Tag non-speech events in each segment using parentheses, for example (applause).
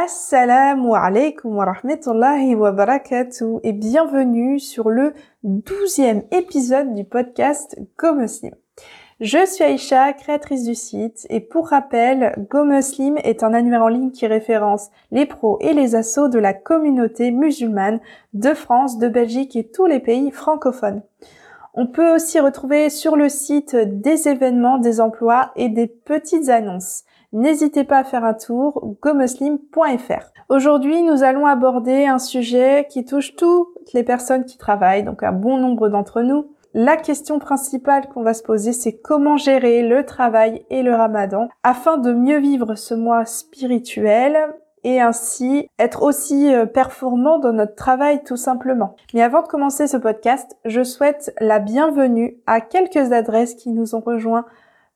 Assalamu alaikum wa rahmatullahi wa barakatuh et bienvenue sur le douzième épisode du podcast Go Muslim. Je suis Aïcha, créatrice du site et pour rappel, Go Muslim est un annuaire en ligne qui référence les pros et les assos de la communauté musulmane de France, de Belgique et tous les pays francophones. On peut aussi retrouver sur le site des événements, des emplois et des petites annonces n'hésitez pas à faire un tour gomuslim.fr. Aujourd'hui, nous allons aborder un sujet qui touche toutes les personnes qui travaillent, donc un bon nombre d'entre nous. La question principale qu'on va se poser, c'est comment gérer le travail et le ramadan afin de mieux vivre ce mois spirituel et ainsi être aussi euh, performant dans notre travail tout simplement. Mais avant de commencer ce podcast, je souhaite la bienvenue à quelques adresses qui nous ont rejoints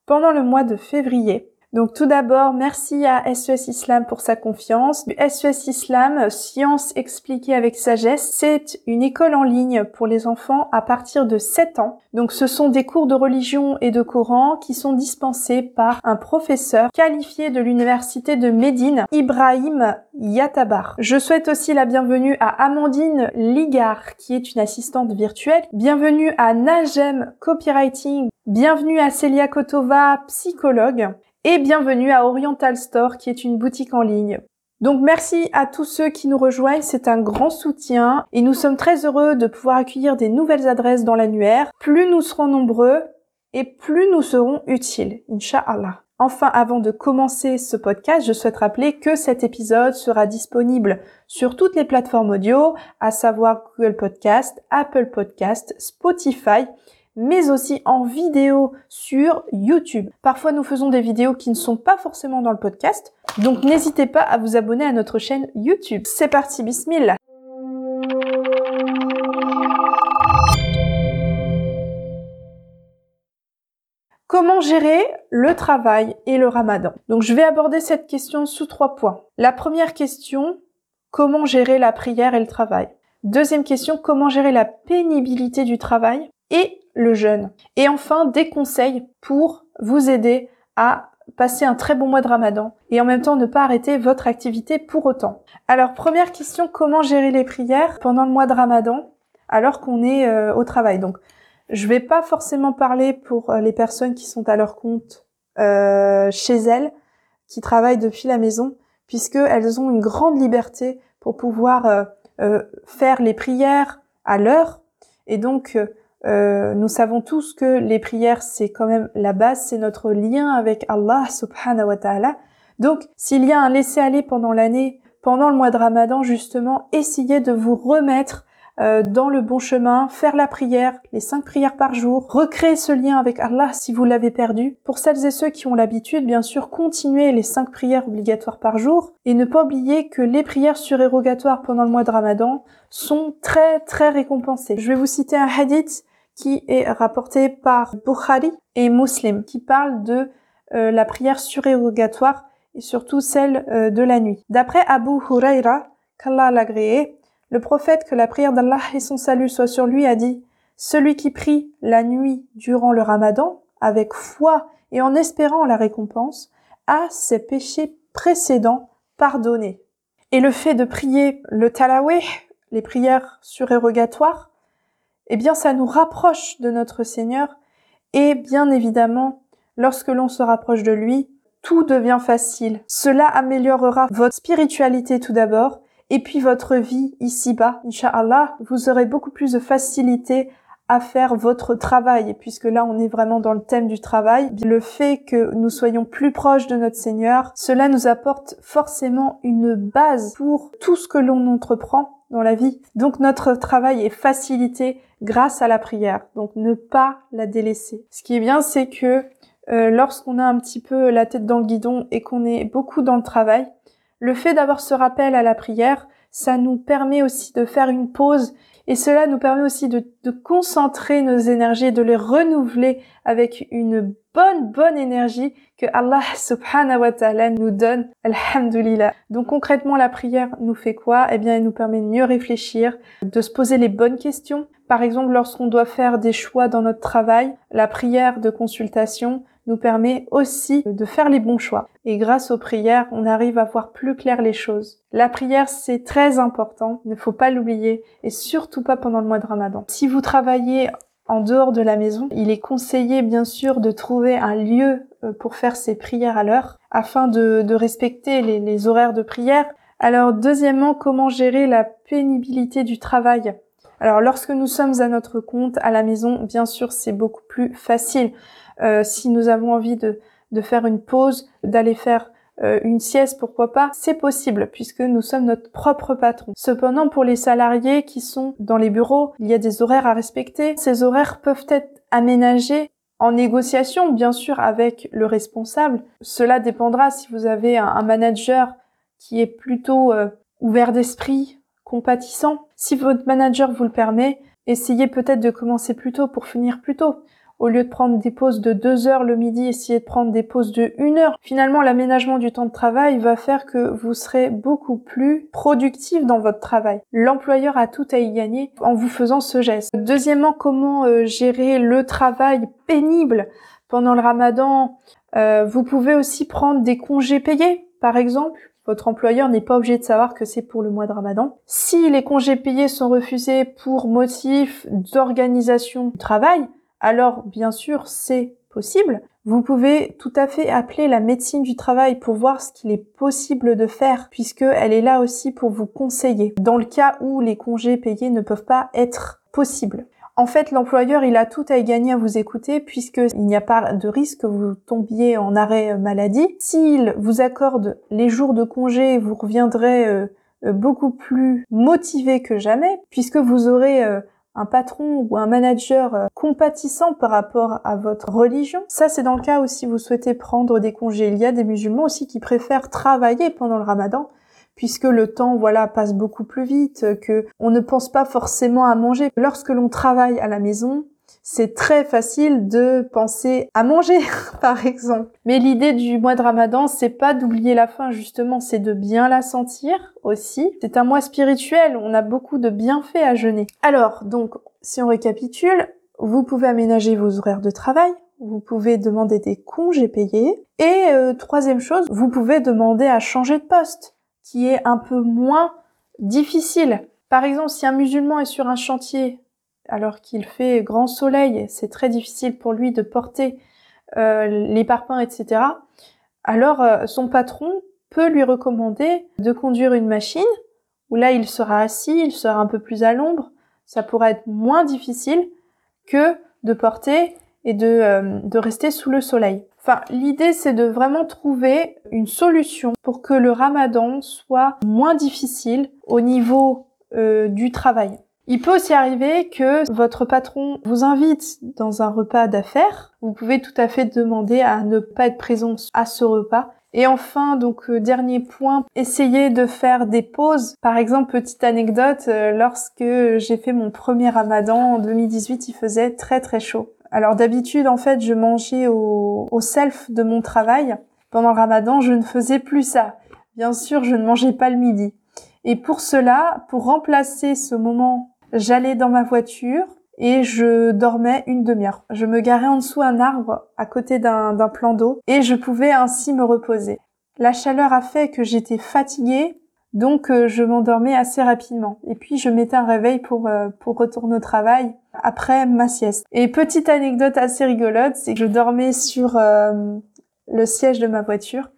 pendant le mois de février. Donc tout d'abord, merci à SES e Islam pour sa confiance. SES e Islam, science expliquée avec sagesse, c'est une école en ligne pour les enfants à partir de 7 ans. Donc ce sont des cours de religion et de Coran qui sont dispensés par un professeur qualifié de l'université de Médine, Ibrahim Yatabar. Je souhaite aussi la bienvenue à Amandine Ligard, qui est une assistante virtuelle. Bienvenue à Najem Copywriting. Bienvenue à Celia Kotova, psychologue et bienvenue à Oriental Store qui est une boutique en ligne. Donc merci à tous ceux qui nous rejoignent, c'est un grand soutien et nous sommes très heureux de pouvoir accueillir des nouvelles adresses dans l'annuaire. Plus nous serons nombreux et plus nous serons utiles, Inch'Allah. Enfin, avant de commencer ce podcast, je souhaite rappeler que cet épisode sera disponible sur toutes les plateformes audio, à savoir Google Podcast, Apple Podcast, Spotify mais aussi en vidéo sur YouTube. Parfois, nous faisons des vidéos qui ne sont pas forcément dans le podcast, donc n'hésitez pas à vous abonner à notre chaîne YouTube. C'est parti, bismillah Comment gérer le travail et le ramadan? Donc je vais aborder cette question sous trois points. La première question, comment gérer la prière et le travail? Deuxième question, comment gérer la pénibilité du travail? Et le jeûne. Et enfin, des conseils pour vous aider à passer un très bon mois de ramadan et en même temps ne pas arrêter votre activité pour autant. Alors première question, comment gérer les prières pendant le mois de ramadan alors qu'on est euh, au travail? Donc je vais pas forcément parler pour euh, les personnes qui sont à leur compte euh, chez elles, qui travaillent depuis la maison, puisque elles ont une grande liberté pour pouvoir faire les prières à l'heure et donc euh, nous savons tous que les prières, c'est quand même la base, c'est notre lien avec Allah subhanahu wa ta'ala. Donc, s'il y a un laisser-aller pendant l'année, pendant le mois de Ramadan, justement, essayez de vous remettre euh, dans le bon chemin, faire la prière, les cinq prières par jour, recréer ce lien avec Allah si vous l'avez perdu. Pour celles et ceux qui ont l'habitude, bien sûr, continuez les cinq prières obligatoires par jour et ne pas oublier que les prières surérogatoires pendant le mois de Ramadan sont très très récompensées. Je vais vous citer un hadith qui est rapporté par Bukhari et Muslim, qui parle de euh, la prière surérogatoire et surtout celle euh, de la nuit. D'après Abu Huraira, qu'Allah l'agréé, le prophète, que la prière d'Allah et son salut soient sur lui, a dit Celui qui prie la nuit durant le ramadan, avec foi et en espérant la récompense, a ses péchés précédents pardonnés. Et le fait de prier le talawih, les prières surérogatoires, eh bien ça nous rapproche de notre Seigneur et bien évidemment, lorsque l'on se rapproche de lui, tout devient facile. Cela améliorera votre spiritualité tout d'abord et puis votre vie ici-bas. Inch'Allah, vous aurez beaucoup plus de facilité à faire votre travail, puisque là on est vraiment dans le thème du travail, le fait que nous soyons plus proches de notre Seigneur, cela nous apporte forcément une base pour tout ce que l'on entreprend dans la vie. Donc notre travail est facilité grâce à la prière. Donc ne pas la délaisser. Ce qui est bien, c'est que euh, lorsqu'on a un petit peu la tête dans le guidon et qu'on est beaucoup dans le travail, le fait d'avoir ce rappel à la prière, ça nous permet aussi de faire une pause et cela nous permet aussi de, de concentrer nos énergies de les renouveler avec une bonne, bonne énergie que Allah subhanahu wa ta'ala nous donne. Alhamdulillah. Donc concrètement, la prière nous fait quoi? Eh bien, elle nous permet de mieux réfléchir, de se poser les bonnes questions. Par exemple, lorsqu'on doit faire des choix dans notre travail, la prière de consultation nous permet aussi de faire les bons choix. Et grâce aux prières, on arrive à voir plus clair les choses. La prière, c'est très important, il ne faut pas l'oublier, et surtout pas pendant le mois de Ramadan. Si vous travaillez en dehors de la maison, il est conseillé bien sûr de trouver un lieu euh, pour faire ses prières à l'heure, afin de, respecter les, horaires de prière. Alors deuxièmement, comment gérer la pénibilité du travail? Alors lorsque nous sommes à notre compte à la maison, bien sûr, c'est beaucoup plus facile. Euh, si nous avons envie de faire une pause, d'aller faire euh, une sieste, pourquoi pas, c'est possible puisque nous sommes notre propre patron. Cependant, pour les salariés qui sont dans les bureaux, il y a des horaires à respecter. Ces horaires peuvent être aménagés en négociation, bien sûr, avec le responsable. Cela dépendra si vous avez un, manager qui est plutôt euh, ouvert d'esprit, compatissant. Si votre manager vous le permet, essayez peut-être de commencer plus tôt pour finir plus tôt au lieu de prendre des pauses de deux heures le midi, essayez de prendre des pauses de une heure. Finalement, l'aménagement du temps de travail va faire que vous serez beaucoup plus productif dans votre travail. L'employeur a tout à y gagner en vous faisant ce geste. Deuxièmement, comment euh, gérer le travail pénible pendant le ramadan? Euh, Vous pouvez aussi prendre des congés payés, par exemple. Votre employeur n'est pas obligé de savoir que c'est pour le mois de Ramadan. Si les congés payés sont refusés pour motif d'organisation du travail, alors bien sûr c'est possible. Vous pouvez tout à fait appeler la médecine du travail pour voir ce qu'il est possible de faire puisque elle est là aussi pour vous conseiller dans le cas où les congés payés ne peuvent pas être possibles. En fait, l'employeur, il a tout à y gagner à vous écouter puisqu'il n'y a pas de risque que vous tombiez en arrêt maladie. S'il vous accorde les jours de congé, vous reviendrez euh, euh, beaucoup plus motivé que jamais puisque vous aurez euh, un patron ou un manager euh, compatissant par rapport à votre religion. Ça, c'est dans le cas où si vous souhaitez prendre des congés. Il y a des musulmans aussi qui préfèrent travailler pendant le ramadan puisque le temps voilà passe beaucoup plus vite que on ne pense pas forcément à manger lorsque l'on travaille à la maison c'est très facile de penser à manger, (laughs) par exemple. Mais l'idée du mois de Ramadan, c'est pas d'oublier la faim, justement, c'est de bien la sentir aussi. C'est un mois spirituel, on a beaucoup de bienfaits à jeûner. Alors, donc, si on récapitule, vous pouvez aménager vos horaires de travail, vous pouvez demander des congés payés, et euh, troisième chose, vous pouvez demander à changer de poste, qui est un peu moins difficile. Par exemple, si un musulman est sur un chantier alors qu'il fait grand soleil, c'est très difficile pour lui de porter euh, les parpaings, etc. Alors euh, son patron peut lui recommander de conduire une machine où là il sera assis, il sera un peu plus à l'ombre, ça pourra être moins difficile que de porter et de, euh, de rester sous le soleil. Enfin, l'idée c'est de vraiment trouver une solution pour que le ramadan soit moins difficile au niveau du travail. Il peut aussi arriver que votre patron vous invite dans un repas d'affaires. Vous pouvez tout à fait demander à ne pas être présent à ce repas. Et enfin, donc euh, dernier point, essayez de faire des pauses. Par exemple, petite anecdote, euh, lorsque j'ai fait mon premier ramadan en 2018, il faisait très très chaud. Alors d'habitude, en fait, je mangeais au, au self de mon travail. Pendant le ramadan, je ne faisais plus ça. Bien sûr, je ne mangeais pas le midi. Et pour cela, pour remplacer ce moment j'allais dans ma voiture et je dormais une demi-heure. Je me garais en dessous un arbre à côté d'un plan d'eau et je pouvais ainsi me reposer. La chaleur a fait que j'étais fatiguée, donc euh, je m'endormais assez rapidement. Et puis je mettais un réveil pour, euh, pour retourner au travail après ma sieste. Et petite anecdote assez rigolote, c'est que je dormais sur euh, le siège de ma voiture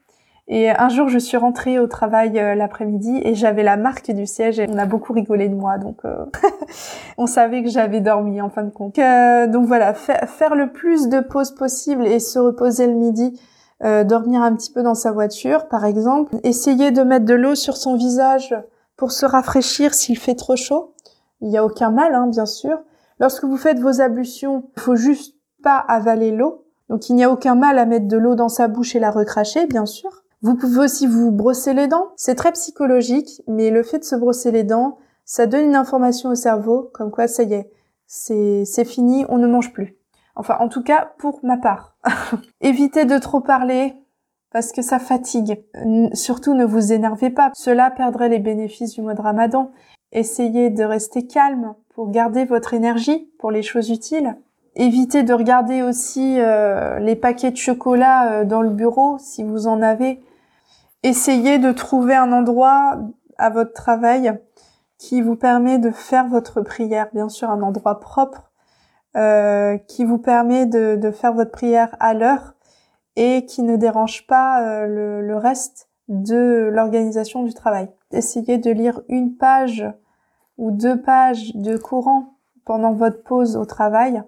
et un jour, je suis rentrée au travail euh, l'après-midi et j'avais la marque du siège et on a beaucoup rigolé de moi. Donc, euh, (laughs) on savait que j'avais dormi en fin de compte. Euh, donc voilà, faire le plus de pauses possible et se reposer le midi, dormir un petit peu dans sa voiture, par exemple. Essayer de mettre de l'eau sur son visage pour se rafraîchir s'il fait trop chaud. Il n'y a aucun mal, hein, bien sûr. Lorsque vous faites vos ablutions, il faut juste pas avaler l'eau. Donc il n'y a aucun mal à mettre de l'eau dans sa bouche et la recracher, bien sûr. Vous pouvez aussi vous brosser les dents. C'est très psychologique, mais le fait de se brosser les dents, ça donne une information au cerveau, comme quoi ça y est, c'est, fini, on ne mange plus. Enfin, en tout cas, pour ma part. (laughs) Évitez de trop parler parce que ça fatigue. surtout, ne vous énervez pas. Cela perdrait les bénéfices du mois de Ramadan. Essayez de rester calme pour garder votre énergie pour les choses utiles. Évitez de regarder aussi euh, les paquets de chocolat euh, dans le bureau si vous en avez. Essayez de trouver un endroit à votre travail qui vous permet de faire votre prière, bien sûr un endroit propre, euh, qui vous permet de, de, faire votre prière à l'heure et qui ne dérange pas euh, le, le, reste de l'organisation du travail. Essayez de lire une page ou deux pages de Coran pendant votre pause au travail.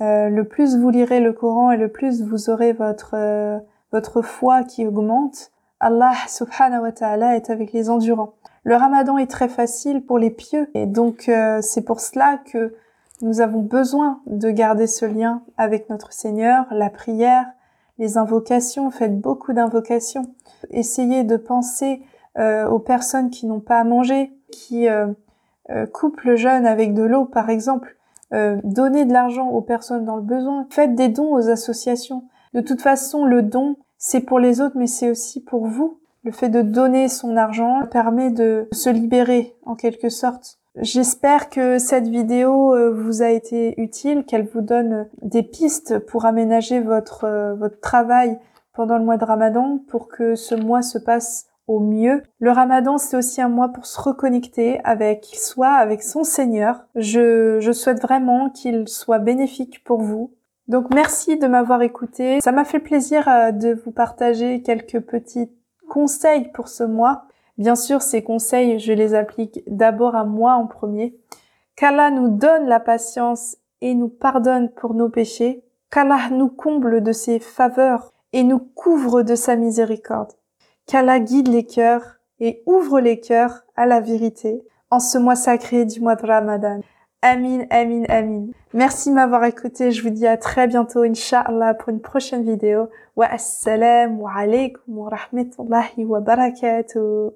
Euh, le plus vous lirez le Coran et le plus vous aurez votre euh, votre foi qui augmente, Allah subhanahu wa ta'ala est avec les endurants. Le ramadan est très facile pour les pieux et donc euh, c'est pour cela que nous avons besoin de garder ce lien avec notre Seigneur, la prière, les invocations, faites beaucoup d'invocations. Essayez de penser euh, aux personnes qui n'ont pas à manger, qui euh, coupent le jeûne avec de l'eau par exemple. Donnez de l'argent aux personnes dans le besoin. Faites des dons aux associations. De toute façon, le don, c'est pour les autres, mais c'est aussi pour vous. Le fait de donner son argent permet de se libérer en quelque sorte. J'espère que cette vidéo euh, vous a été utile, qu'elle vous donne des pistes pour aménager votre, euh, votre travail pendant le mois de Ramadan pour que ce mois se passe au mieux. Le Ramadan, c'est aussi un mois pour se reconnecter avec soi, avec son Seigneur. Je, je souhaite vraiment qu'il soit bénéfique pour vous. Donc merci de m'avoir écouté. Ça m'a fait plaisir euh, de vous partager quelques petites conseils pour ce mois. Bien sûr, ces conseils, je les applique d'abord à moi en premier. Qu'Allah nous donne la patience et nous pardonne pour nos péchés. Qu'Allah nous comble de ses faveurs et nous couvre de sa miséricorde. Qu'Allah guide les cœurs et ouvre les cœurs à la vérité en ce mois sacré du mois de Ramadan. Amin, amin, amin. Merci de m'avoir écouté. Je vous dis à très bientôt, Inch'Allah, pour une prochaine vidéo. Wa assalamu alaikum wa rahmatullahi wa barakatuh.